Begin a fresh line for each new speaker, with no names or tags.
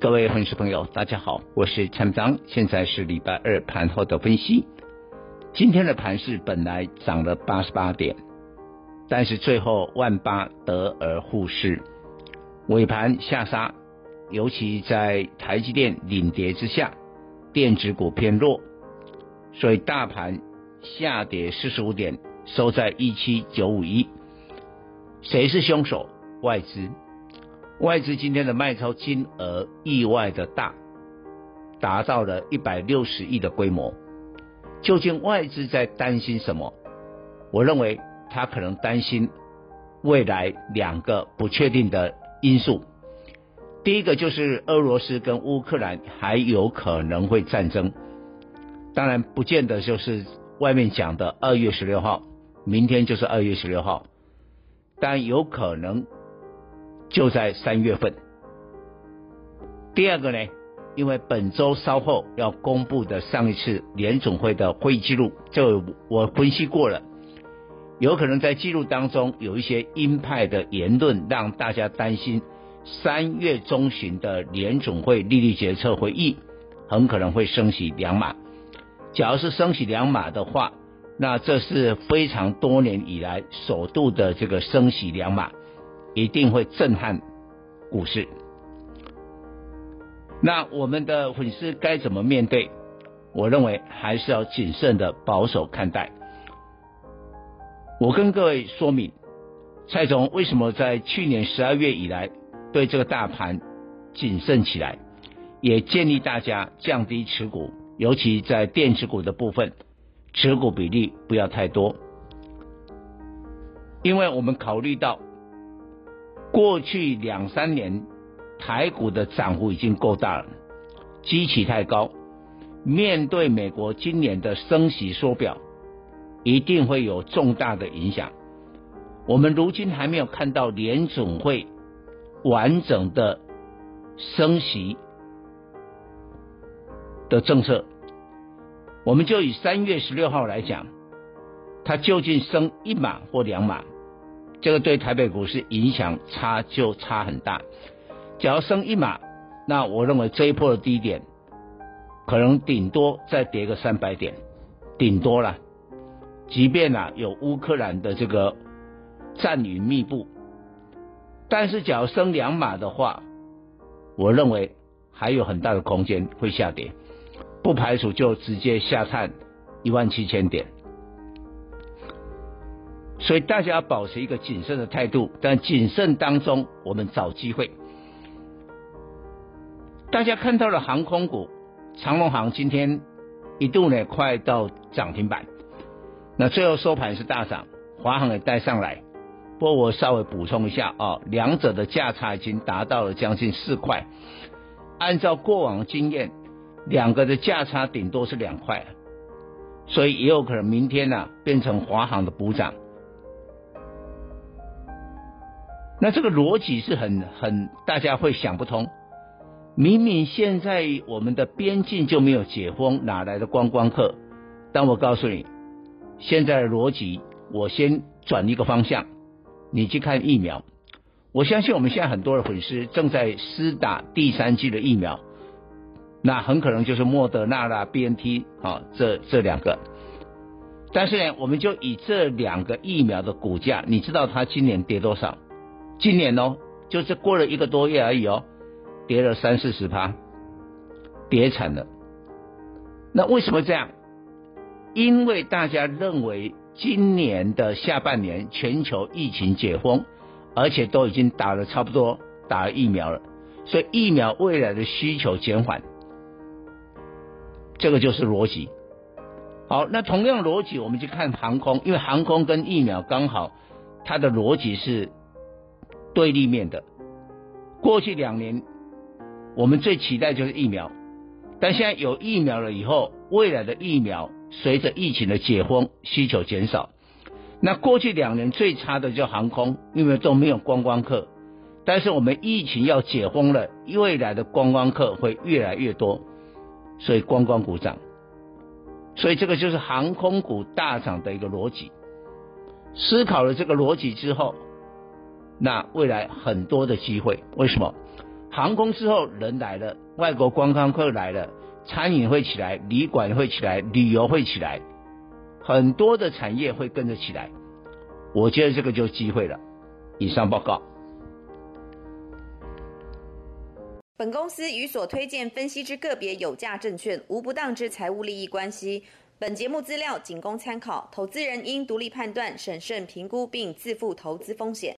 各位粉丝朋友，大家好，我是陈章，现在是礼拜二盘后的分析。今天的盘市本来涨了八十八点，但是最后万八得而复失，尾盘下杀，尤其在台积电领跌之下，电子股偏弱，所以大盘下跌四十五点，收在一七九五一。谁是凶手？外资，外资今天的卖超金额意外的大，达到了一百六十亿的规模。究竟外资在担心什么？我认为他可能担心未来两个不确定的因素。第一个就是俄罗斯跟乌克兰还有可能会战争，当然不见得就是外面讲的二月十六号，明天就是二月十六号。但有可能就在三月份。第二个呢，因为本周稍后要公布的上一次联总会的会议记录，就我分析过了，有可能在记录当中有一些鹰派的言论，让大家担心三月中旬的联总会利率决策会议很可能会升息两码。假如是升息两码的话，那这是非常多年以来首度的这个升息两码，一定会震撼股市。那我们的粉丝该怎么面对？我认为还是要谨慎的保守看待。我跟各位说明，蔡总为什么在去年十二月以来对这个大盘谨慎起来，也建议大家降低持股，尤其在电子股的部分。持股比例不要太多，因为我们考虑到过去两三年台股的涨幅已经够大了，基期太高，面对美国今年的升息缩表，一定会有重大的影响。我们如今还没有看到联总会完整的升息的政策。我们就以三月十六号来讲，它究竟升一码或两码，这个对台北股市影响差就差很大。只要升一码，那我认为这一波的低点可能顶多再跌个三百点，顶多了。即便啊有乌克兰的这个战云密布，但是只要升两码的话，我认为还有很大的空间会下跌。不排除就直接下探一万七千点，所以大家要保持一个谨慎的态度，但谨慎当中我们找机会。大家看到了航空股，长龙航今天一度呢快到涨停板，那最后收盘是大涨，华航也带上来。不过我稍微补充一下啊，两者的价差已经达到了将近四块，按照过往经验。两个的价差顶多是两块，所以也有可能明天呢、变成华航的补涨。那这个逻辑是很很大家会想不通，明明现在我们的边境就没有解封，哪来的观光客？但我告诉你，现在的逻辑，我先转一个方向，你去看疫苗。我相信我们现在很多的粉丝正在施打第三剂的疫苗。那很可能就是莫德纳啦、BNT 啊，这这两个。但是呢，我们就以这两个疫苗的股价，你知道它今年跌多少？今年哦，就是过了一个多月而已哦，跌了三四十趴，跌惨了。那为什么这样？因为大家认为今年的下半年全球疫情解封，而且都已经打了差不多打了疫苗了，所以疫苗未来的需求减缓。这个就是逻辑。好，那同样逻辑，我们去看航空，因为航空跟疫苗刚好它的逻辑是对立面的。过去两年，我们最期待就是疫苗，但现在有疫苗了以后，未来的疫苗随着疫情的解封，需求减少。那过去两年最差的就航空，因为都没有观光客。但是我们疫情要解封了，未来的观光客会越来越多，所以观光股涨。所以这个就是航空股大涨的一个逻辑。思考了这个逻辑之后，那未来很多的机会，为什么？航空之后人来了，外国观光客来了，餐饮会起来，旅馆会起来，旅游会起来，很多的产业会跟着起来。我觉得这个就是机会了。以上报告。
本公司与所推荐分析之个别有价证券无不当之财务利益关系。本节目资料仅供参考，投资人应独立判断、审慎评估并自负投资风险。